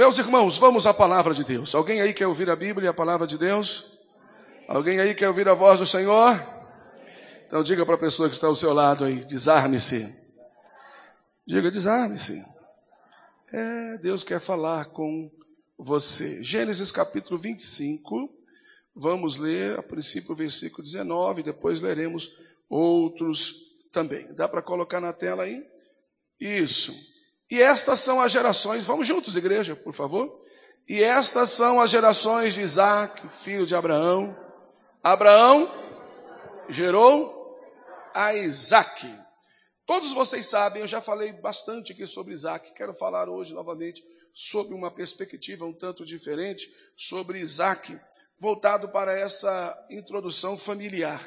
Meus irmãos, vamos à palavra de Deus. Alguém aí quer ouvir a Bíblia e a palavra de Deus? Alguém aí quer ouvir a voz do Senhor? Então diga para a pessoa que está ao seu lado aí, desarme-se. Diga, desarme-se. É, Deus quer falar com você. Gênesis capítulo 25. Vamos ler a princípio o versículo 19, depois leremos outros também. Dá para colocar na tela aí? Isso. E estas são as gerações, vamos juntos, igreja, por favor. E estas são as gerações de Isaac, filho de Abraão. Abraão gerou a Isaac. Todos vocês sabem, eu já falei bastante aqui sobre Isaac, quero falar hoje novamente sobre uma perspectiva um tanto diferente sobre Isaac, voltado para essa introdução familiar.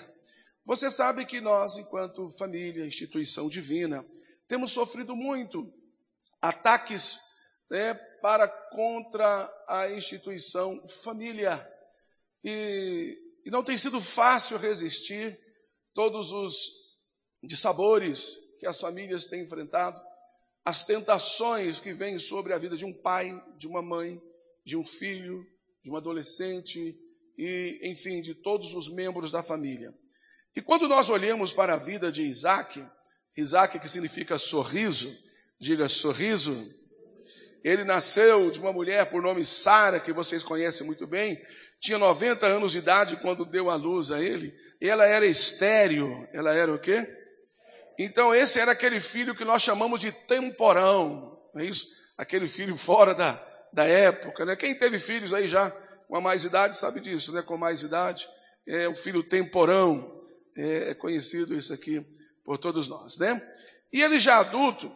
Você sabe que nós, enquanto família, instituição divina, temos sofrido muito ataques né, para contra a instituição família. E, e não tem sido fácil resistir todos os dissabores que as famílias têm enfrentado, as tentações que vêm sobre a vida de um pai, de uma mãe, de um filho, de um adolescente e, enfim, de todos os membros da família. E quando nós olhamos para a vida de Isaac, Isaac que significa sorriso, diga sorriso, ele nasceu de uma mulher por nome Sara, que vocês conhecem muito bem, tinha 90 anos de idade quando deu a luz a ele, ela era estéreo, ela era o quê? Então esse era aquele filho que nós chamamos de temporão, não é isso? Aquele filho fora da, da época, né? Quem teve filhos aí já com mais idade sabe disso, né? Com mais idade, é o filho temporão, é, é conhecido isso aqui por todos nós, né? E ele já adulto,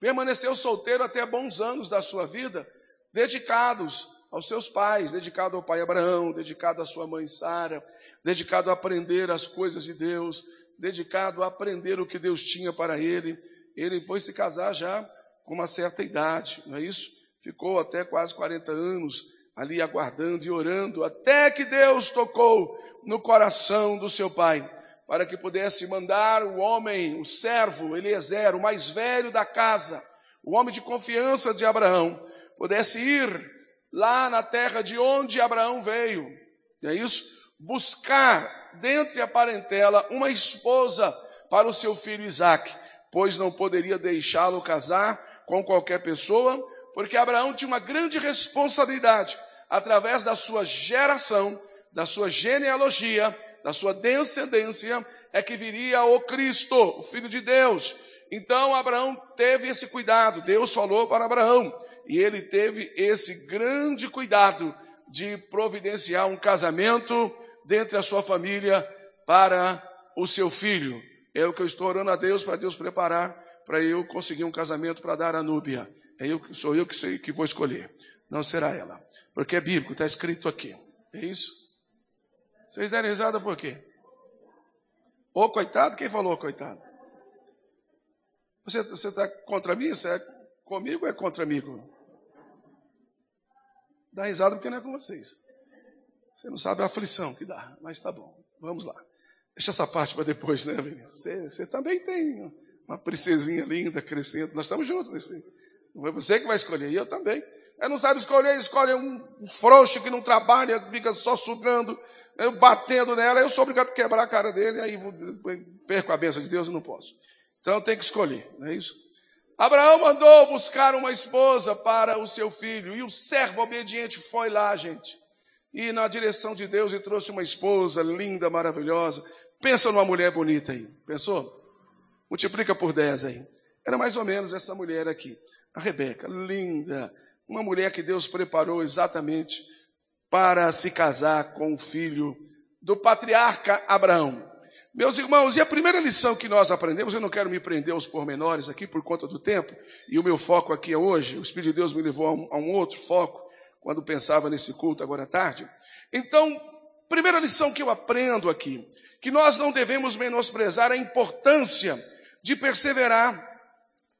permaneceu solteiro até bons anos da sua vida, dedicados aos seus pais, dedicado ao pai Abraão, dedicado à sua mãe Sara, dedicado a aprender as coisas de Deus, dedicado a aprender o que Deus tinha para ele. Ele foi se casar já com uma certa idade, não é isso? Ficou até quase 40 anos ali aguardando e orando, até que Deus tocou no coração do seu pai, para que pudesse mandar o homem, o servo, Eliezer, o mais velho da casa, o homem de confiança de Abraão, pudesse ir lá na terra de onde Abraão veio, é isso? Buscar dentre a parentela uma esposa para o seu filho Isaque, pois não poderia deixá-lo casar com qualquer pessoa, porque Abraão tinha uma grande responsabilidade através da sua geração, da sua genealogia, da sua descendência, é que viria o Cristo, o Filho de Deus. Então Abraão teve esse cuidado, Deus falou para Abraão, e ele teve esse grande cuidado de providenciar um casamento dentre a sua família para o seu filho. É o que eu estou orando a Deus para Deus preparar para eu conseguir um casamento para dar a Núbia. É eu, sou eu que, sei, que vou escolher. Não será ela. Porque é bíblico, está escrito aqui. É isso? Vocês deram risada por quê? Ô coitado, quem falou coitado? Você está contra mim? Você é comigo ou é contra amigo? Dá risada porque não é com vocês. Você não sabe a aflição que dá, mas tá bom. Vamos lá. Deixa essa parte para depois, né, você, você, também tem uma princesinha linda crescendo. Nós estamos juntos nesse. Não é você que vai escolher, e eu também. Ela não sabe escolher, escolhe um frouxo que não trabalha, fica só sugando, eu batendo nela. Eu sou obrigado a quebrar a cara dele, aí perco a benção de Deus e não posso. Então tem que escolher, não é isso? Abraão mandou buscar uma esposa para o seu filho, e o servo obediente foi lá, gente e na direção de Deus e trouxe uma esposa linda, maravilhosa. Pensa numa mulher bonita aí. Pensou? Multiplica por 10 aí. Era mais ou menos essa mulher aqui. A Rebeca, linda. Uma mulher que Deus preparou exatamente para se casar com o filho do patriarca Abraão. Meus irmãos, e a primeira lição que nós aprendemos, eu não quero me prender aos pormenores aqui por conta do tempo, e o meu foco aqui é hoje, o Espírito de Deus me levou a um, a um outro foco, quando pensava nesse culto agora à tarde. Então, primeira lição que eu aprendo aqui, que nós não devemos menosprezar a importância de perseverar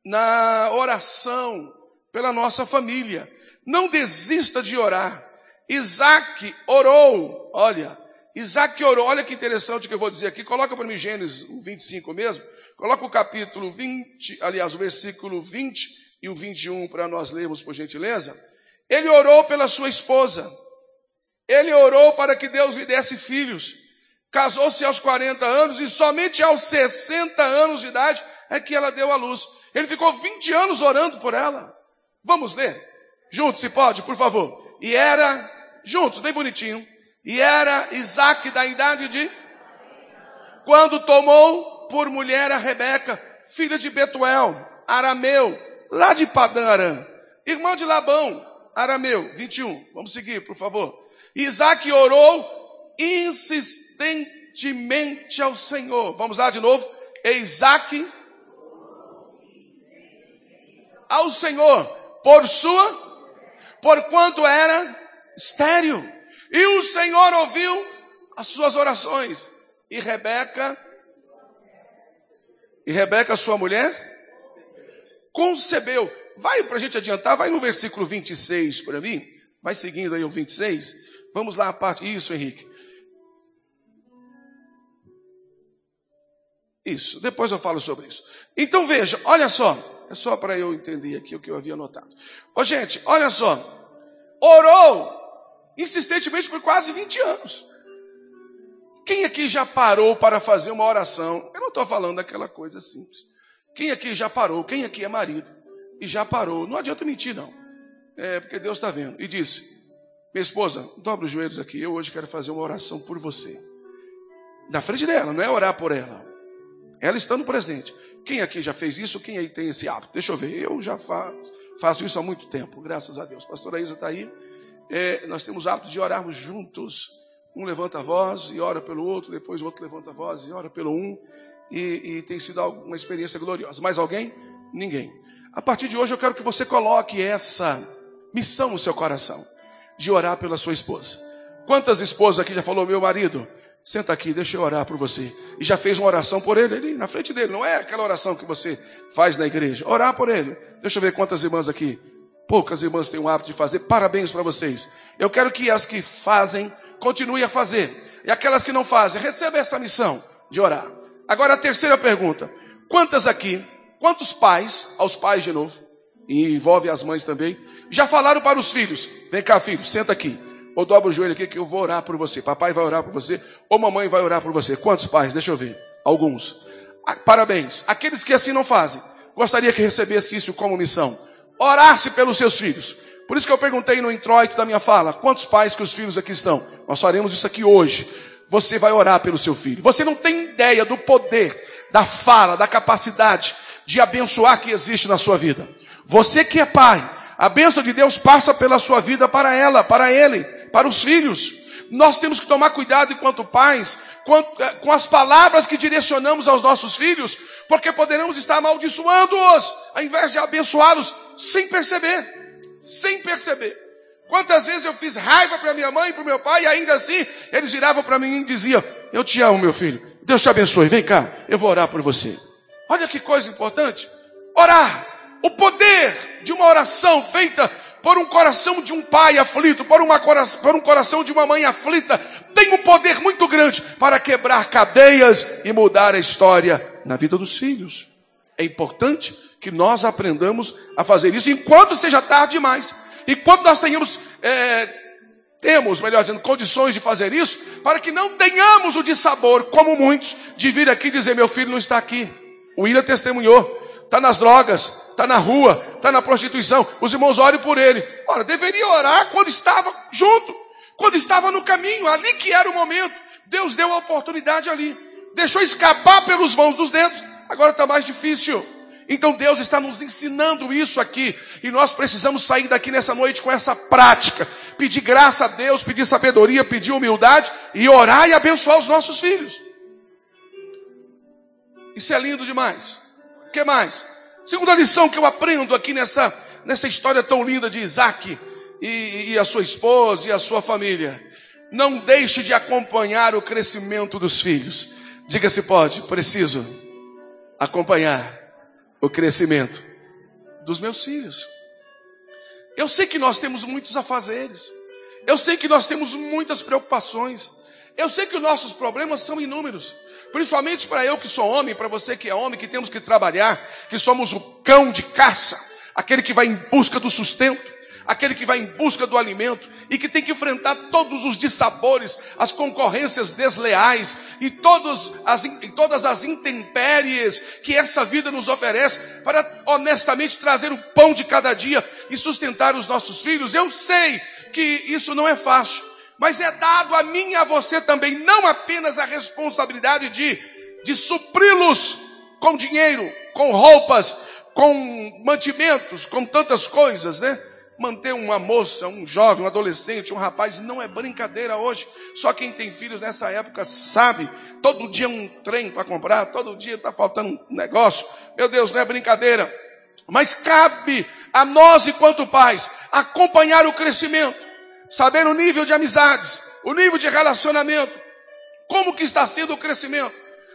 na oração pela nossa família. Não desista de orar. Isaac orou, olha, Isaac orou, olha que interessante que eu vou dizer aqui, coloca para mim Gênesis 25 mesmo, coloca o capítulo 20, aliás, o versículo 20 e o 21 para nós lermos, por gentileza. Ele orou pela sua esposa. Ele orou para que Deus lhe desse filhos. Casou-se aos 40 anos e somente aos 60 anos de idade é que ela deu à luz. Ele ficou 20 anos orando por ela. Vamos ler? Juntos, se pode, por favor. E era, juntos, bem bonitinho. E era Isaac da idade de. Quando tomou por mulher a Rebeca, filha de Betuel, arameu, lá de Padã Aram, irmã de Labão, arameu, 21. Vamos seguir, por favor. Isaac orou insistentemente ao Senhor. Vamos lá de novo. Isaac ao Senhor por sua, por quanto era estéril. E o Senhor ouviu as suas orações. E Rebeca, e Rebeca, sua mulher, concebeu. Vai para a gente adiantar, vai no versículo 26 para mim. Vai seguindo aí o 26. Vamos lá a parte. Isso, Henrique. Isso, depois eu falo sobre isso. Então veja, olha só. É só para eu entender aqui o que eu havia notado. Ô gente, olha só. Orou insistentemente por quase 20 anos. Quem aqui já parou para fazer uma oração? Eu não estou falando daquela coisa simples. Quem aqui já parou? Quem aqui é marido? E já parou? Não adianta mentir, não. É porque Deus está vendo. E disse: Minha esposa, dobra os joelhos aqui. Eu hoje quero fazer uma oração por você. Na frente dela, não é orar por ela. Ela estando presente. Quem aqui já fez isso? Quem aí tem esse hábito? Deixa eu ver. Eu já faço, faço isso há muito tempo, graças a Deus. Pastora Isa está aí. É, nós temos o hábito de orarmos juntos. Um levanta a voz e ora pelo outro, depois o outro levanta a voz e ora pelo um. E, e tem sido uma experiência gloriosa. Mais alguém? Ninguém. A partir de hoje eu quero que você coloque essa missão no seu coração de orar pela sua esposa. Quantas esposas aqui já falou, meu marido, Senta aqui, deixa eu orar por você. E já fez uma oração por ele ali na frente dele. Não é aquela oração que você faz na igreja. Orar por ele. Deixa eu ver quantas irmãs aqui. Poucas irmãs têm o hábito de fazer. Parabéns para vocês. Eu quero que as que fazem continuem a fazer. E aquelas que não fazem, recebam essa missão de orar. Agora a terceira pergunta. Quantas aqui, quantos pais, aos pais de novo, e envolve as mães também, já falaram para os filhos: vem cá, filho, senta aqui ou dobra o joelho aqui que eu vou orar por você. Papai vai orar por você, ou mamãe vai orar por você. Quantos pais? Deixa eu ver. Alguns. Ah, parabéns. Aqueles que assim não fazem, gostaria que recebesse isso como missão. Orasse pelos seus filhos. Por isso que eu perguntei no introito da minha fala, quantos pais que os filhos aqui estão? Nós faremos isso aqui hoje. Você vai orar pelo seu filho. Você não tem ideia do poder, da fala, da capacidade de abençoar que existe na sua vida. Você que é pai, a bênção de Deus passa pela sua vida para ela, para ele para os filhos. Nós temos que tomar cuidado enquanto pais eh, com as palavras que direcionamos aos nossos filhos, porque poderemos estar amaldiçoando-os, ao invés de abençoá-los, sem perceber. Sem perceber. Quantas vezes eu fiz raiva para minha mãe e para meu pai, e ainda assim eles viravam para mim e diziam: Eu te amo, meu filho. Deus te abençoe. Vem cá, eu vou orar por você. Olha que coisa importante. Orar. O poder de uma oração feita por um coração de um pai aflito, por, uma, por um coração de uma mãe aflita, tem um poder muito grande para quebrar cadeias e mudar a história na vida dos filhos. É importante que nós aprendamos a fazer isso enquanto seja tarde demais. Enquanto nós tenhamos, é, temos, melhor dizendo, condições de fazer isso, para que não tenhamos o dissabor, como muitos, de vir aqui dizer: meu filho não está aqui. O William testemunhou está nas drogas, está na rua, está na prostituição. Os irmãos orem por ele. Ora, deveria orar quando estava junto, quando estava no caminho, ali que era o momento. Deus deu a oportunidade ali. Deixou escapar pelos vãos dos dedos, agora está mais difícil. Então Deus está nos ensinando isso aqui. E nós precisamos sair daqui nessa noite com essa prática. Pedir graça a Deus, pedir sabedoria, pedir humildade e orar e abençoar os nossos filhos. Isso é lindo demais que mais? Segunda lição que eu aprendo aqui nessa, nessa história tão linda de Isaac e, e a sua esposa e a sua família. Não deixe de acompanhar o crescimento dos filhos. Diga se pode, preciso acompanhar o crescimento dos meus filhos. Eu sei que nós temos muitos afazeres. Eu sei que nós temos muitas preocupações. Eu sei que os nossos problemas são inúmeros. Principalmente para eu que sou homem, para você que é homem, que temos que trabalhar, que somos o cão de caça, aquele que vai em busca do sustento, aquele que vai em busca do alimento e que tem que enfrentar todos os dissabores, as concorrências desleais e, as, e todas as intempéries que essa vida nos oferece para honestamente trazer o pão de cada dia e sustentar os nossos filhos. Eu sei que isso não é fácil, mas é dado a mim e a você também não apenas a responsabilidade de, de supri-los com dinheiro, com roupas, com mantimentos, com tantas coisas, né? Manter uma moça, um jovem, um adolescente, um rapaz, não é brincadeira hoje. Só quem tem filhos nessa época sabe. Todo dia um trem para comprar, todo dia está faltando um negócio. Meu Deus, não é brincadeira. Mas cabe a nós, enquanto pais, acompanhar o crescimento, saber o nível de amizades, o nível de relacionamento, como que está sendo o crescimento.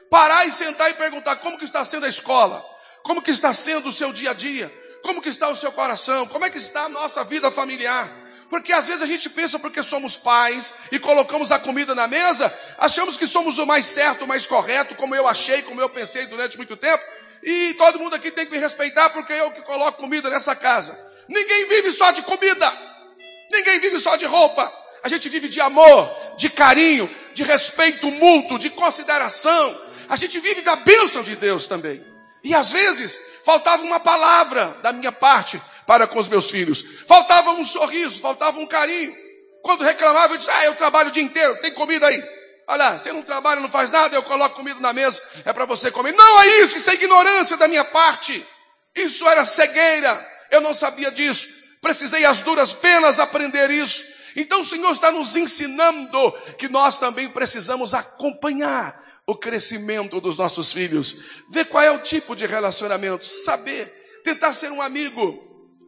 Parar e sentar e perguntar como que está sendo a escola, como que está sendo o seu dia a dia? Como que está o seu coração? Como é que está a nossa vida familiar? Porque às vezes a gente pensa porque somos pais e colocamos a comida na mesa, achamos que somos o mais certo, o mais correto, como eu achei, como eu pensei durante muito tempo, e todo mundo aqui tem que me respeitar porque eu que coloco comida nessa casa. Ninguém vive só de comida. Ninguém vive só de roupa. A gente vive de amor, de carinho, de respeito mútuo, de consideração. A gente vive da bênção de Deus também. E às vezes faltava uma palavra da minha parte para com os meus filhos. Faltava um sorriso, faltava um carinho. Quando reclamava, eu disse: Ah, eu trabalho o dia inteiro, tem comida aí. Olha, você não trabalha, não faz nada, eu coloco comida na mesa, é para você comer. Não é isso, isso é ignorância da minha parte. Isso era cegueira, eu não sabia disso. Precisei as duras penas aprender isso. Então o Senhor está nos ensinando que nós também precisamos acompanhar o crescimento dos nossos filhos, ver qual é o tipo de relacionamento, saber, tentar ser um amigo.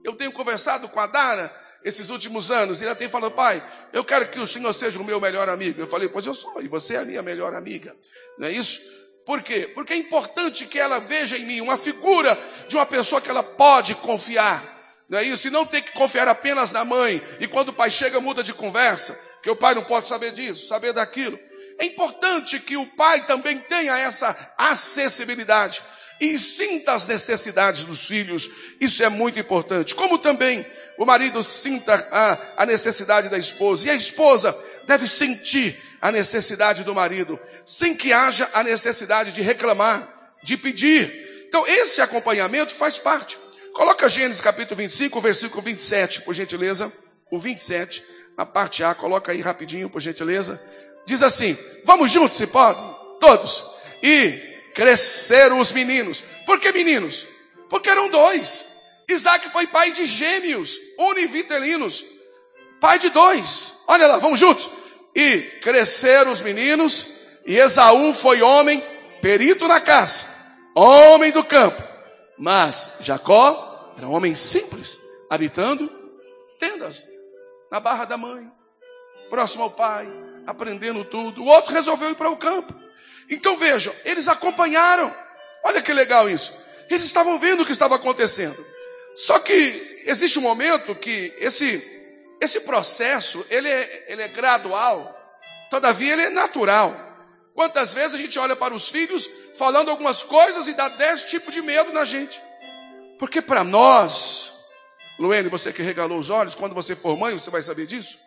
Eu tenho conversado com a Dara esses últimos anos, e ela tem falado, pai, eu quero que o Senhor seja o meu melhor amigo. Eu falei, pois eu sou, e você é a minha melhor amiga. Não é isso? Por quê? Porque é importante que ela veja em mim uma figura de uma pessoa que ela pode confiar. Não é isso? E não ter que confiar apenas na mãe. E quando o pai chega, muda de conversa. Que o pai não pode saber disso, saber daquilo. É importante que o pai também tenha essa acessibilidade e sinta as necessidades dos filhos. Isso é muito importante. Como também o marido sinta a, a necessidade da esposa. E a esposa deve sentir a necessidade do marido, sem que haja a necessidade de reclamar, de pedir. Então, esse acompanhamento faz parte. Coloca Gênesis capítulo 25, versículo 27, por gentileza. O 27, na parte A, coloca aí rapidinho, por gentileza diz assim: vamos juntos, se pode? Todos. E cresceram os meninos. Por que meninos? Porque eram dois. Isaac foi pai de gêmeos, univitelinos. Pai de dois. Olha lá, vamos juntos. E cresceram os meninos, e Esaú foi homem, perito na caça, homem do campo. Mas Jacó era um homem simples, habitando tendas, na barra da mãe, próximo ao pai, aprendendo tudo. O outro resolveu ir para o campo. Então vejam, eles acompanharam. Olha que legal isso. Eles estavam vendo o que estava acontecendo. Só que existe um momento que esse, esse processo, ele é, ele é gradual, todavia ele é natural. Quantas vezes a gente olha para os filhos falando algumas coisas e dá dez tipos de medo na gente. Porque para nós, Luene, você que regalou os olhos, quando você for mãe, você vai saber disso.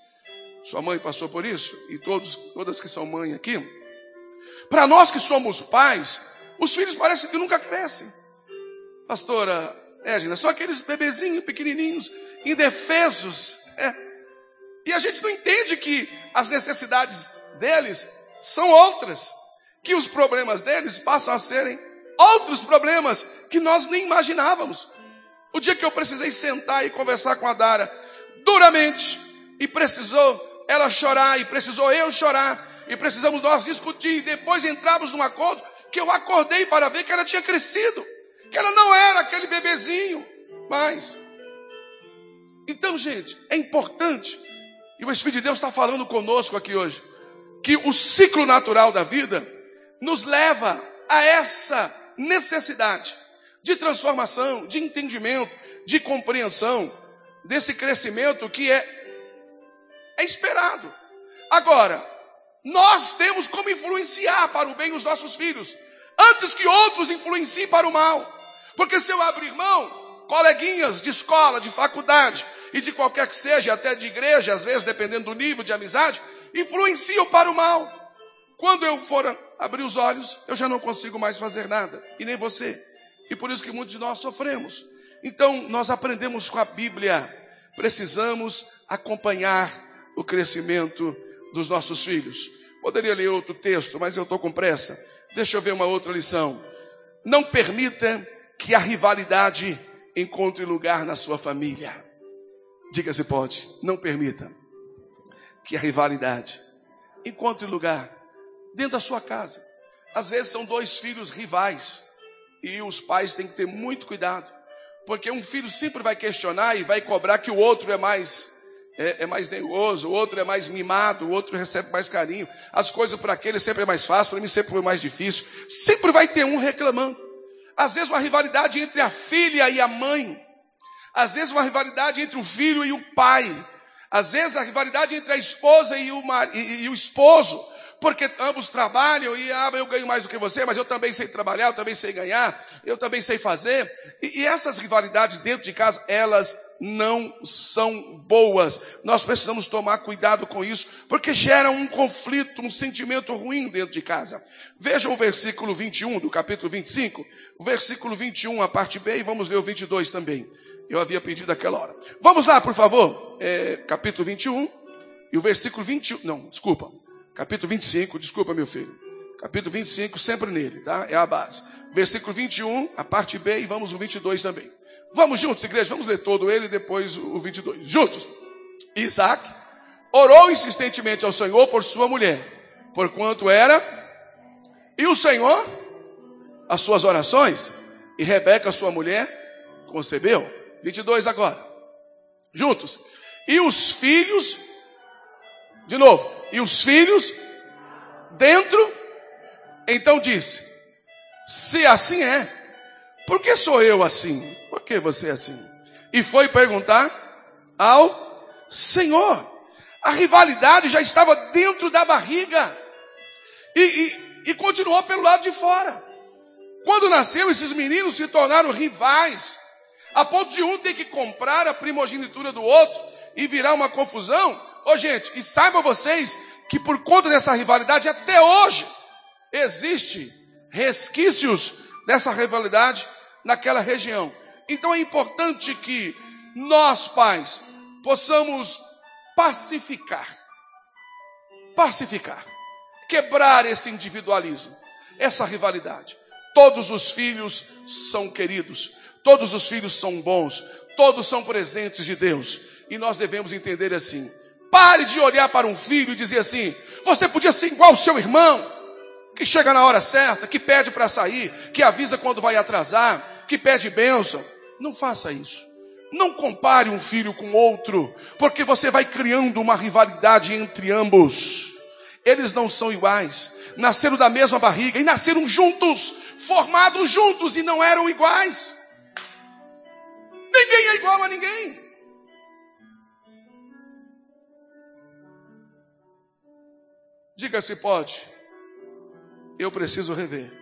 Sua mãe passou por isso? E todos, todas que são mãe aqui? Para nós que somos pais, os filhos parecem que nunca crescem. Pastora Edna, são aqueles bebezinhos pequenininhos, indefesos. É. E a gente não entende que as necessidades deles são outras. Que os problemas deles passam a serem outros problemas que nós nem imaginávamos. O dia que eu precisei sentar e conversar com a Dara duramente e precisou ela chorar e precisou eu chorar e precisamos nós discutir e depois entramos num acordo que eu acordei para ver que ela tinha crescido, que ela não era aquele bebezinho mais. Então, gente, é importante, e o Espírito de Deus está falando conosco aqui hoje, que o ciclo natural da vida nos leva a essa necessidade de transformação, de entendimento, de compreensão, desse crescimento que é é esperado. Agora, nós temos como influenciar para o bem os nossos filhos, antes que outros influenciem para o mal. Porque se eu abrir mão, coleguinhas de escola, de faculdade, e de qualquer que seja, até de igreja, às vezes, dependendo do nível de amizade, influenciam para o mal. Quando eu for abrir os olhos, eu já não consigo mais fazer nada, e nem você. E por isso que muitos de nós sofremos. Então, nós aprendemos com a Bíblia, precisamos acompanhar o crescimento dos nossos filhos. Poderia ler outro texto, mas eu estou com pressa. Deixa eu ver uma outra lição. Não permita que a rivalidade encontre lugar na sua família. Diga se pode. Não permita que a rivalidade encontre lugar dentro da sua casa. Às vezes são dois filhos rivais e os pais têm que ter muito cuidado, porque um filho sempre vai questionar e vai cobrar que o outro é mais é, é mais negoso, o outro é mais mimado, o outro recebe mais carinho. As coisas para aquele sempre é mais fácil, para mim sempre foi mais difícil. Sempre vai ter um reclamando. Às vezes uma rivalidade entre a filha e a mãe. Às vezes uma rivalidade entre o filho e o pai. Às vezes a rivalidade entre a esposa e o, mar... e, e o esposo porque ambos trabalham e ah, eu ganho mais do que você, mas eu também sei trabalhar, eu também sei ganhar, eu também sei fazer. E, e essas rivalidades dentro de casa, elas não são boas. Nós precisamos tomar cuidado com isso, porque gera um conflito, um sentimento ruim dentro de casa. Veja o versículo 21 do capítulo 25, o versículo 21, a parte B, e vamos ler o 22 também. Eu havia pedido aquela hora. Vamos lá, por favor. É, capítulo 21 e o versículo 21. Não, desculpa capítulo 25, desculpa meu filho. Capítulo 25, sempre nele, tá? É a base. Versículo 21, a parte B, e vamos o 22 também. Vamos juntos, igreja, vamos ler todo ele e depois o 22. Juntos. Isaac orou insistentemente ao Senhor por sua mulher, porquanto era, e o Senhor, as suas orações, e Rebeca, sua mulher, concebeu. 22 agora. Juntos. E os filhos, de novo, e os filhos dentro. Então disse: Se assim é, por que sou eu assim? Que você é assim? E foi perguntar ao Senhor. A rivalidade já estava dentro da barriga e, e, e continuou pelo lado de fora. Quando nasceu, esses meninos se tornaram rivais, a ponto de um ter que comprar a primogenitura do outro e virar uma confusão. Ô gente, e saibam vocês que por conta dessa rivalidade, até hoje, existe resquícios dessa rivalidade naquela região. Então é importante que nós, pais, possamos pacificar, pacificar, quebrar esse individualismo, essa rivalidade. Todos os filhos são queridos, todos os filhos são bons, todos são presentes de Deus, e nós devemos entender assim: Pare de olhar para um filho e dizer assim: você podia ser igual ao seu irmão, que chega na hora certa, que pede para sair, que avisa quando vai atrasar, que pede bênção. Não faça isso. Não compare um filho com outro, porque você vai criando uma rivalidade entre ambos. Eles não são iguais, nasceram da mesma barriga e nasceram juntos, formados juntos e não eram iguais. Ninguém é igual a ninguém. Diga se pode. Eu preciso rever.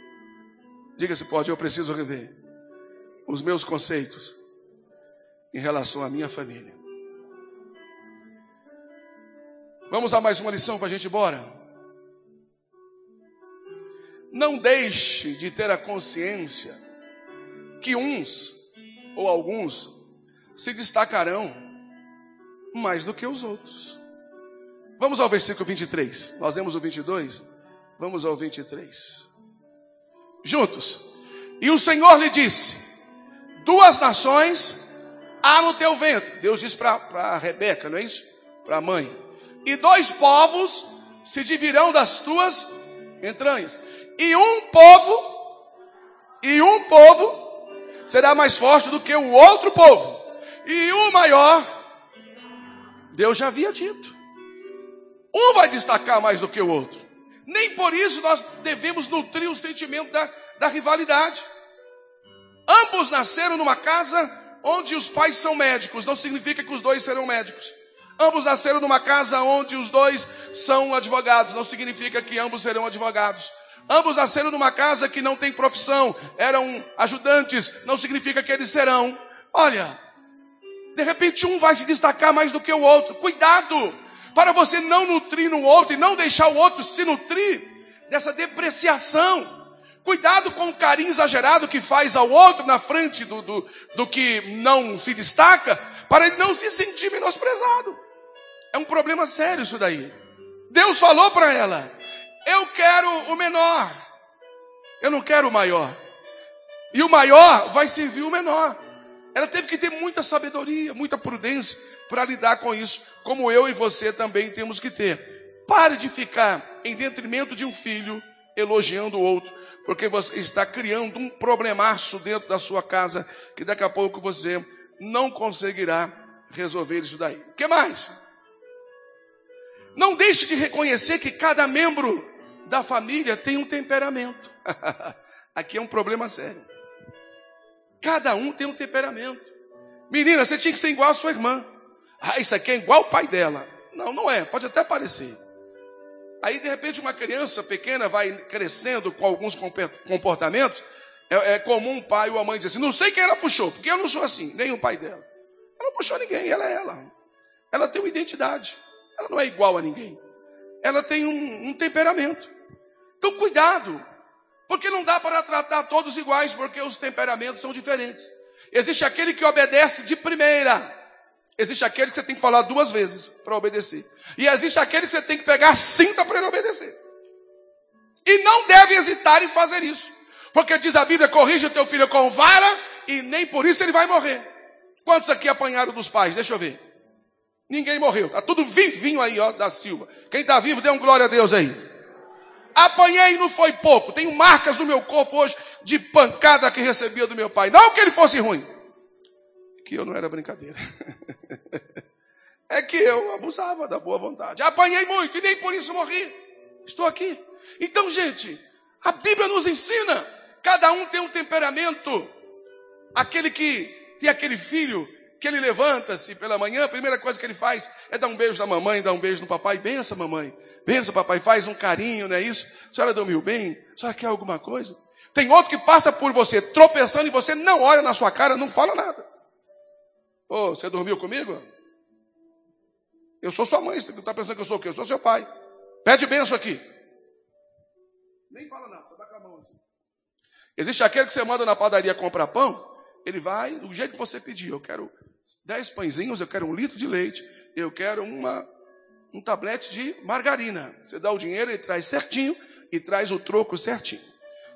Diga se pode, eu preciso rever os meus conceitos em relação à minha família. Vamos a mais uma lição para a gente ir embora. Não deixe de ter a consciência que uns ou alguns se destacarão mais do que os outros. Vamos ao versículo 23. Nós lemos o 22. Vamos ao 23. Juntos. E o Senhor lhe disse: Duas nações há no teu ventre. Deus disse para Rebeca, não é isso? Para a mãe. E dois povos se divirão das tuas entranhas. E um povo, e um povo será mais forte do que o outro povo. E o maior, Deus já havia dito. Um vai destacar mais do que o outro. Nem por isso nós devemos nutrir o sentimento da, da rivalidade. Ambos nasceram numa casa onde os pais são médicos, não significa que os dois serão médicos. Ambos nasceram numa casa onde os dois são advogados, não significa que ambos serão advogados. Ambos nasceram numa casa que não tem profissão, eram ajudantes, não significa que eles serão. Olha, De repente um vai se destacar mais do que o outro. Cuidado para você não nutrir no outro e não deixar o outro se nutrir dessa depreciação. Cuidado com o carinho exagerado que faz ao outro na frente do, do, do que não se destaca, para ele não se sentir menosprezado. É um problema sério isso daí. Deus falou para ela: Eu quero o menor, eu não quero o maior. E o maior vai servir o menor. Ela teve que ter muita sabedoria, muita prudência para lidar com isso, como eu e você também temos que ter. Pare de ficar em detrimento de um filho elogiando o outro, porque você está criando um problemaço dentro da sua casa que daqui a pouco você não conseguirá resolver isso daí. O que mais? Não deixe de reconhecer que cada membro da família tem um temperamento. Aqui é um problema sério. Cada um tem um temperamento. Menina, você tinha que ser igual a sua irmã. Ah, isso aqui é igual o pai dela. Não, não é, pode até parecer. Aí, de repente, uma criança pequena vai crescendo com alguns comportamentos. É, é comum o pai ou a mãe dizer assim: não sei quem ela puxou, porque eu não sou assim, nem o pai dela. Ela não puxou ninguém, ela é ela. Ela tem uma identidade. Ela não é igual a ninguém. Ela tem um, um temperamento. Então, cuidado. Porque não dá para tratar todos iguais, porque os temperamentos são diferentes. Existe aquele que obedece de primeira. Existe aquele que você tem que falar duas vezes para obedecer. E existe aquele que você tem que pegar cinta para ele obedecer. E não deve hesitar em fazer isso. Porque diz a Bíblia: corrige o teu filho com vara, e nem por isso ele vai morrer. Quantos aqui apanharam dos pais? Deixa eu ver. Ninguém morreu. Está tudo vivinho aí, ó, da Silva. Quem está vivo, dê um glória a Deus aí. Apanhei e não foi pouco. Tenho marcas no meu corpo hoje de pancada que recebia do meu pai. Não que ele fosse ruim. Que eu não era brincadeira. É que eu abusava da boa vontade. Apanhei muito e nem por isso morri. Estou aqui. Então, gente, a Bíblia nos ensina. Cada um tem um temperamento. Aquele que tem aquele filho que ele levanta-se pela manhã, a primeira coisa que ele faz é dar um beijo na mamãe, dar um beijo no papai. Bença, mamãe. Bença, papai. Faz um carinho, não é isso? A senhora dormiu bem? A senhora quer alguma coisa? Tem outro que passa por você tropeçando e você não olha na sua cara, não fala nada. Ô, oh, você dormiu comigo? Eu sou sua mãe, você está pensando que eu sou o quê? Eu sou seu pai. Pede benção aqui. Nem fala nada, só dá com a mão assim. Existe aquele que você manda na padaria comprar pão, ele vai do jeito que você pedir. Eu quero dez pãezinhos, eu quero um litro de leite, eu quero uma, um tablete de margarina. Você dá o dinheiro, ele traz certinho e traz o troco certinho.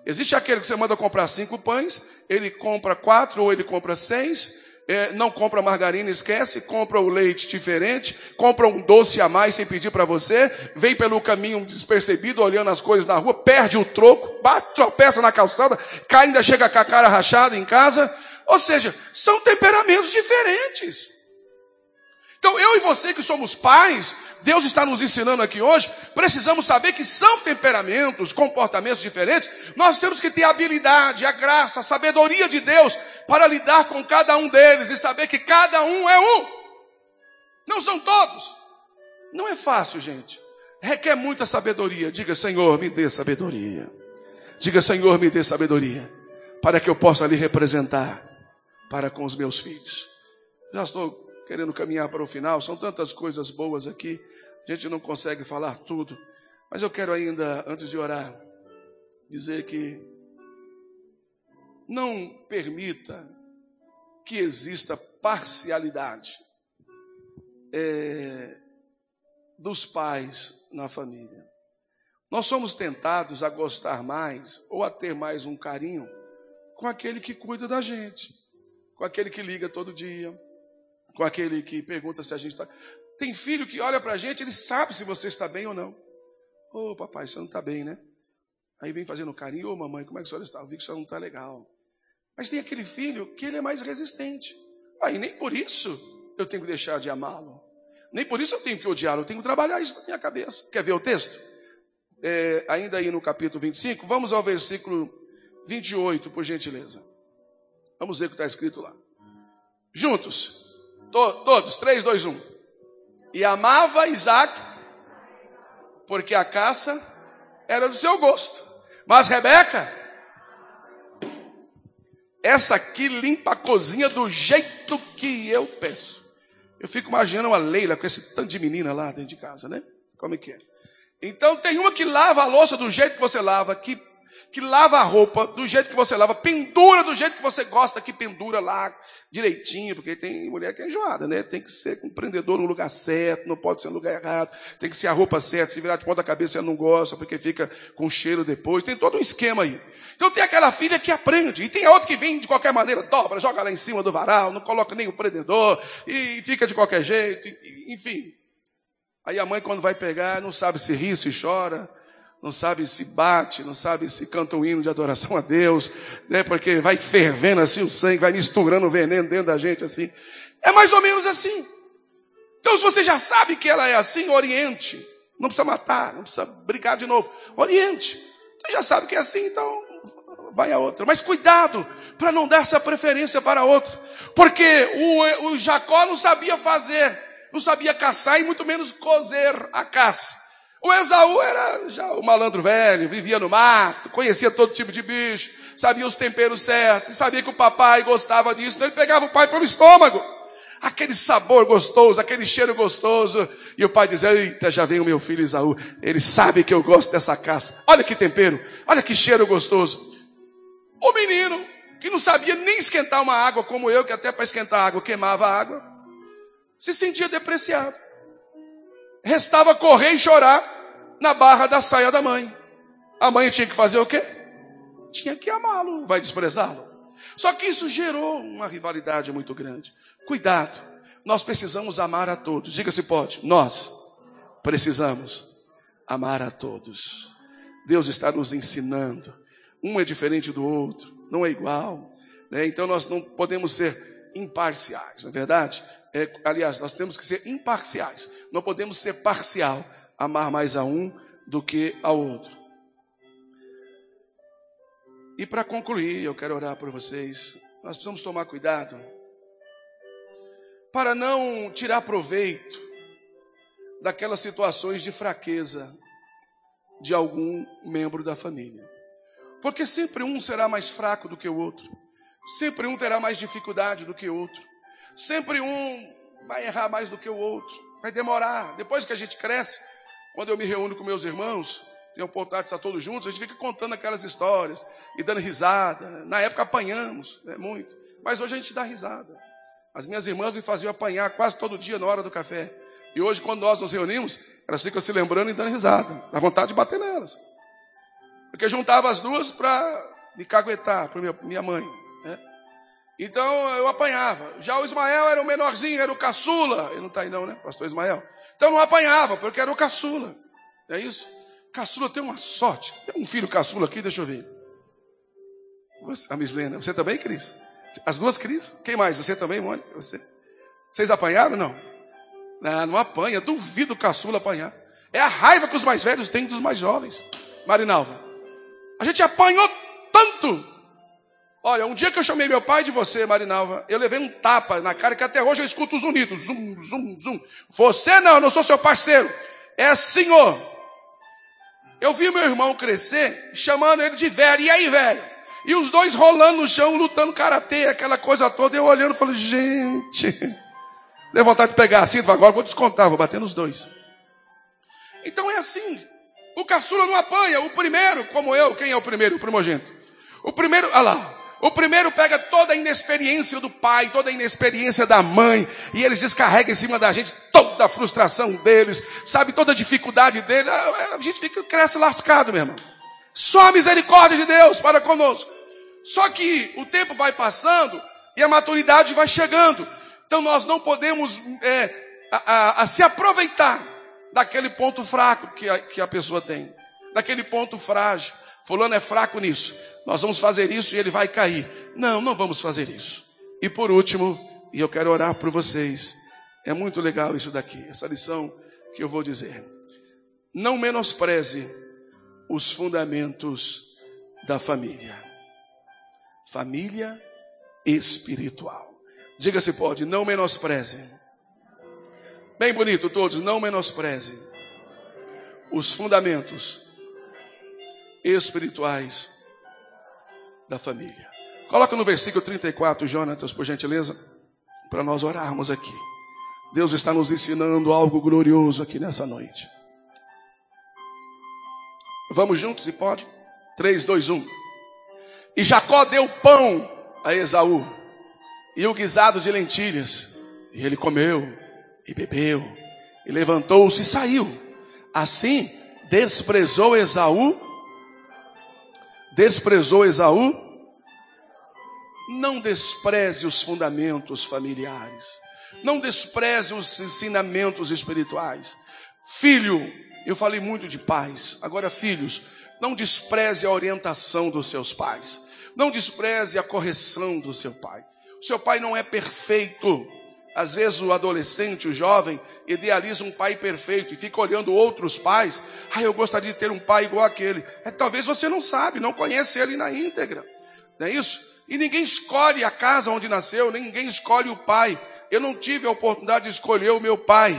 Existe aquele que você manda comprar cinco pães, ele compra quatro ou ele compra seis, é, não compra margarina, esquece, compra o leite diferente, compra um doce a mais sem pedir para você, vem pelo caminho despercebido, olhando as coisas na rua, perde o troco, bate, tropeça na calçada, cai, ainda chega com a cara rachada em casa, ou seja, são temperamentos diferentes. Então, eu e você que somos pais, Deus está nos ensinando aqui hoje, precisamos saber que são temperamentos, comportamentos diferentes. Nós temos que ter a habilidade, a graça, a sabedoria de Deus para lidar com cada um deles e saber que cada um é um. Não são todos. Não é fácil, gente. Requer muita sabedoria. Diga, Senhor, me dê sabedoria. Diga, Senhor, me dê sabedoria para que eu possa lhe representar para com os meus filhos. Já estou querendo caminhar para o final, são tantas coisas boas aqui, a gente não consegue falar tudo, mas eu quero ainda, antes de orar, dizer que não permita que exista parcialidade é, dos pais na família. Nós somos tentados a gostar mais ou a ter mais um carinho com aquele que cuida da gente com aquele que liga todo dia, com aquele que pergunta se a gente está. Tem filho que olha para a gente, ele sabe se você está bem ou não. Ô oh, papai, você não está bem, né? Aí vem fazendo carinho, ô oh, mamãe, como é que a senhora está? Eu vi que senhora não está legal. Mas tem aquele filho que ele é mais resistente. Aí nem por isso eu tenho que deixar de amá-lo. Nem por isso eu tenho que odiá-lo, eu tenho que trabalhar isso na minha cabeça. Quer ver o texto? É, ainda aí no capítulo 25, vamos ao versículo 28, por gentileza. Vamos ver o que está escrito lá. Juntos. To todos. 3, 2, 1. E amava Isaac, porque a caça era do seu gosto. Mas Rebeca essa aqui limpa a cozinha do jeito que eu peço. Eu fico imaginando uma Leila com esse tanto de menina lá dentro de casa, né? Como é que é? Então tem uma que lava a louça do jeito que você lava, que que lava a roupa do jeito que você lava, pendura do jeito que você gosta, que pendura lá direitinho, porque tem mulher que é enjoada, né? Tem que ser empreendedor no lugar certo, não pode ser no lugar errado, tem que ser a roupa certa, se virar de ponta cabeça ela não gosta, porque fica com cheiro depois, tem todo um esquema aí. Então tem aquela filha que aprende, e tem a outra que vem de qualquer maneira, dobra, joga lá em cima do varal, não coloca nem o prendedor, e fica de qualquer jeito, enfim. Aí a mãe, quando vai pegar, não sabe se ri, se chora, não sabe se bate, não sabe se canta um hino de adoração a Deus, né? Porque vai fervendo assim o sangue, vai misturando o veneno dentro da gente assim. É mais ou menos assim. Então, se você já sabe que ela é assim, oriente. Não precisa matar, não precisa brigar de novo. Oriente. Você já sabe que é assim, então vai a outra. Mas cuidado para não dar essa preferência para a outra. Porque o, o Jacó não sabia fazer, não sabia caçar e muito menos cozer a caça. O Esaú era já o malandro velho, vivia no mato, conhecia todo tipo de bicho, sabia os temperos certos, sabia que o papai gostava disso, então ele pegava o pai pelo estômago. Aquele sabor gostoso, aquele cheiro gostoso. E o pai dizia, eita, já vem o meu filho Esaú. Ele sabe que eu gosto dessa caça. Olha que tempero, olha que cheiro gostoso. O menino, que não sabia nem esquentar uma água como eu, que até para esquentar água queimava a água, se sentia depreciado restava correr e chorar na barra da saia da mãe. A mãe tinha que fazer o quê? Tinha que amá-lo, vai desprezá-lo. Só que isso gerou uma rivalidade muito grande. Cuidado, nós precisamos amar a todos. Diga se pode, nós precisamos amar a todos. Deus está nos ensinando. Um é diferente do outro, não é igual. Né? Então nós não podemos ser imparciais, não é verdade? É, aliás, nós temos que ser imparciais. Não podemos ser parcial, amar mais a um do que ao outro. E para concluir, eu quero orar por vocês. Nós precisamos tomar cuidado para não tirar proveito daquelas situações de fraqueza de algum membro da família. Porque sempre um será mais fraco do que o outro. Sempre um terá mais dificuldade do que o outro. Sempre um vai errar mais do que o outro. Vai demorar. Depois que a gente cresce, quando eu me reúno com meus irmãos, tenho oportunidade de estar todos juntos, a gente fica contando aquelas histórias e dando risada. Na época apanhamos, né, muito. Mas hoje a gente dá risada. As minhas irmãs me faziam apanhar quase todo dia na hora do café. E hoje, quando nós nos reunimos, elas ficam se lembrando e dando risada. Dá vontade de bater nelas. Porque juntava as duas para me caguetar, para minha mãe. Né? Então eu apanhava. Já o Ismael era o menorzinho, era o caçula. Ele não está aí não, né? Pastor Ismael. Então não apanhava, porque era o caçula. É isso? Caçula tem uma sorte. Tem um filho caçula aqui, deixa eu ver. Você, a Mislena. Você também, Cris? As duas Cris? Quem mais? Você também, Mônica? Você? Vocês apanharam não? Não, não apanha. Duvido o caçula apanhar. É a raiva que os mais velhos têm dos mais jovens. Marinalva. A gente apanhou tanto Olha, um dia que eu chamei meu pai de você, Marinalva, eu levei um tapa na cara que até hoje eu escuto os unidos. Zum, zum, zum. Você não, eu não sou seu parceiro. É senhor. Eu vi meu irmão crescer, chamando ele de velho. E aí, velho? E os dois rolando no chão, lutando karatê, aquela coisa toda. Eu olhando, falei, gente. Deu vontade de pegar assim, agora vou descontar, vou bater nos dois. Então é assim. O caçula não apanha. O primeiro, como eu, quem é o primeiro? O primogênito. O primeiro, olha lá. O primeiro pega toda a inexperiência do pai, toda a inexperiência da mãe, e eles descarregam em cima da gente toda a frustração deles, sabe, toda a dificuldade deles. A gente fica, cresce lascado, meu irmão. Só a misericórdia de Deus para conosco. Só que o tempo vai passando e a maturidade vai chegando. Então nós não podemos é, a, a, a se aproveitar daquele ponto fraco que a, que a pessoa tem, daquele ponto frágil. Fulano é fraco nisso nós vamos fazer isso e ele vai cair. Não, não vamos fazer isso. E por último, e eu quero orar por vocês, é muito legal isso daqui, essa lição que eu vou dizer. Não menospreze os fundamentos da família. Família espiritual. Diga se pode, não menospreze. Bem bonito todos, não menospreze os fundamentos espirituais da família. Coloca no versículo 34, Jonatas, por gentileza, para nós orarmos aqui. Deus está nos ensinando algo glorioso aqui nessa noite. Vamos juntos e pode? 3, 2, 1. E Jacó deu pão a Esaú e o guisado de lentilhas. E ele comeu e bebeu e levantou-se e saiu. Assim desprezou Esaú. Desprezou Esaú. Não despreze os fundamentos familiares. Não despreze os ensinamentos espirituais. Filho, eu falei muito de pais. Agora, filhos, não despreze a orientação dos seus pais. Não despreze a correção do seu pai. O seu pai não é perfeito. Às vezes o adolescente, o jovem, idealiza um pai perfeito e fica olhando outros pais. Ah, eu gostaria de ter um pai igual aquele. É que talvez você não sabe, não conhece ele na íntegra. Não é isso? E ninguém escolhe a casa onde nasceu, ninguém escolhe o pai. Eu não tive a oportunidade de escolher o meu pai.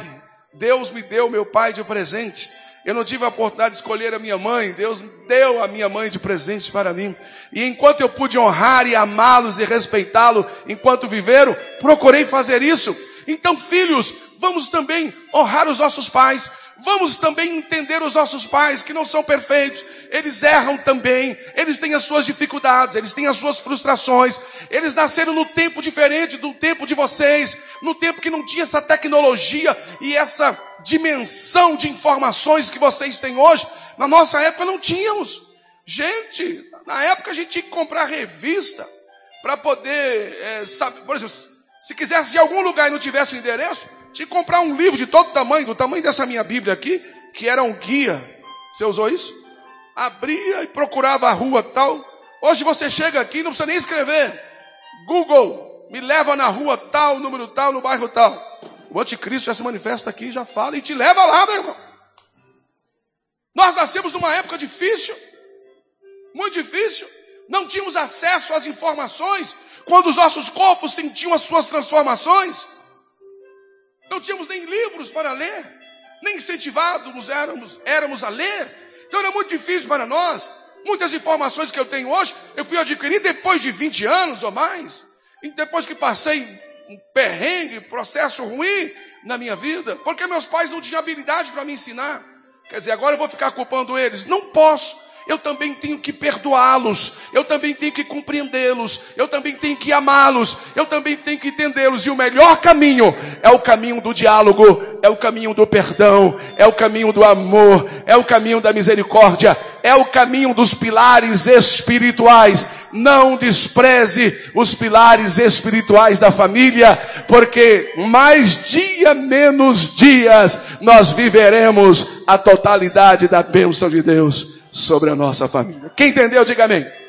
Deus me deu meu pai de presente. Eu não tive a oportunidade de escolher a minha mãe, Deus deu a minha mãe de presente para mim. E enquanto eu pude honrar e amá-los e respeitá-lo enquanto viveram, procurei fazer isso. Então, filhos, vamos também honrar os nossos pais, Vamos também entender os nossos pais, que não são perfeitos, eles erram também, eles têm as suas dificuldades, eles têm as suas frustrações, eles nasceram no tempo diferente do tempo de vocês, no tempo que não tinha essa tecnologia e essa dimensão de informações que vocês têm hoje, na nossa época não tínhamos. Gente, na época a gente tinha que comprar revista para poder, é, saber, por exemplo, se quisesse ir a algum lugar e não tivesse o endereço, tinha que comprar um livro de todo tamanho, do tamanho dessa minha Bíblia aqui, que era um guia. Você usou isso? Abria e procurava a rua tal. Hoje você chega aqui, não precisa nem escrever. Google, me leva na rua tal, número tal, no bairro tal. O anticristo já se manifesta aqui, já fala e te leva lá, meu irmão. Nós nascemos numa época difícil, muito difícil. Não tínhamos acesso às informações quando os nossos corpos sentiam as suas transformações. Não tínhamos nem livros para ler, nem incentivados éramos, éramos a ler. Então era muito difícil para nós. Muitas informações que eu tenho hoje, eu fui adquirir depois de 20 anos ou mais. E depois que passei um perrengue, processo ruim na minha vida, porque meus pais não tinham habilidade para me ensinar. Quer dizer, agora eu vou ficar culpando eles. Não posso eu também tenho que perdoá-los, eu também tenho que compreendê-los, eu também tenho que amá-los, eu também tenho que entendê-los. E o melhor caminho é o caminho do diálogo, é o caminho do perdão, é o caminho do amor, é o caminho da misericórdia, é o caminho dos pilares espirituais. Não despreze os pilares espirituais da família, porque mais dia menos dias nós viveremos a totalidade da bênção de Deus sobre a nossa família. Quem entendeu, diga amém.